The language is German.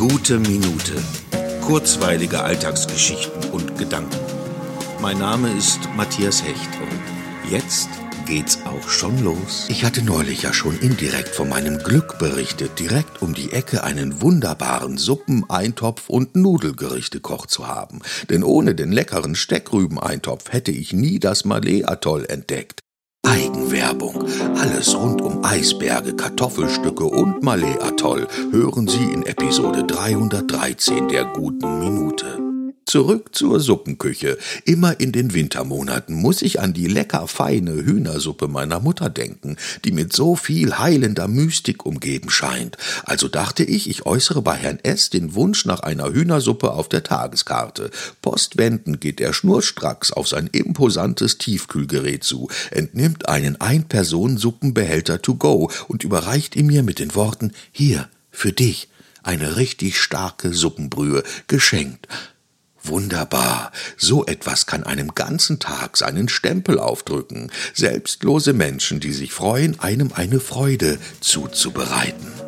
Gute Minute. Kurzweilige Alltagsgeschichten und Gedanken. Mein Name ist Matthias Hecht und jetzt geht's auch schon los. Ich hatte neulich ja schon indirekt von meinem Glück berichtet, direkt um die Ecke einen wunderbaren Suppen, Eintopf und Nudelgerichtekoch zu haben. Denn ohne den leckeren Steckrübeneintopf hätte ich nie das Malé-Atoll entdeckt. Eigenwerbung. Alles rund um Eisberge, Kartoffelstücke und Malé-Atoll hören Sie in Episode 313 der guten Minute. Zurück zur Suppenküche. Immer in den Wintermonaten muss ich an die lecker feine Hühnersuppe meiner Mutter denken, die mit so viel heilender Mystik umgeben scheint. Also dachte ich, ich äußere bei Herrn S. den Wunsch nach einer Hühnersuppe auf der Tageskarte. Postwendend geht er schnurstracks auf sein imposantes Tiefkühlgerät zu, entnimmt einen Ein-Personen-Suppenbehälter to go und überreicht ihn mir mit den Worten Hier, für dich, eine richtig starke Suppenbrühe, geschenkt. Wunderbar. So etwas kann einem ganzen Tag seinen Stempel aufdrücken. Selbstlose Menschen, die sich freuen, einem eine Freude zuzubereiten.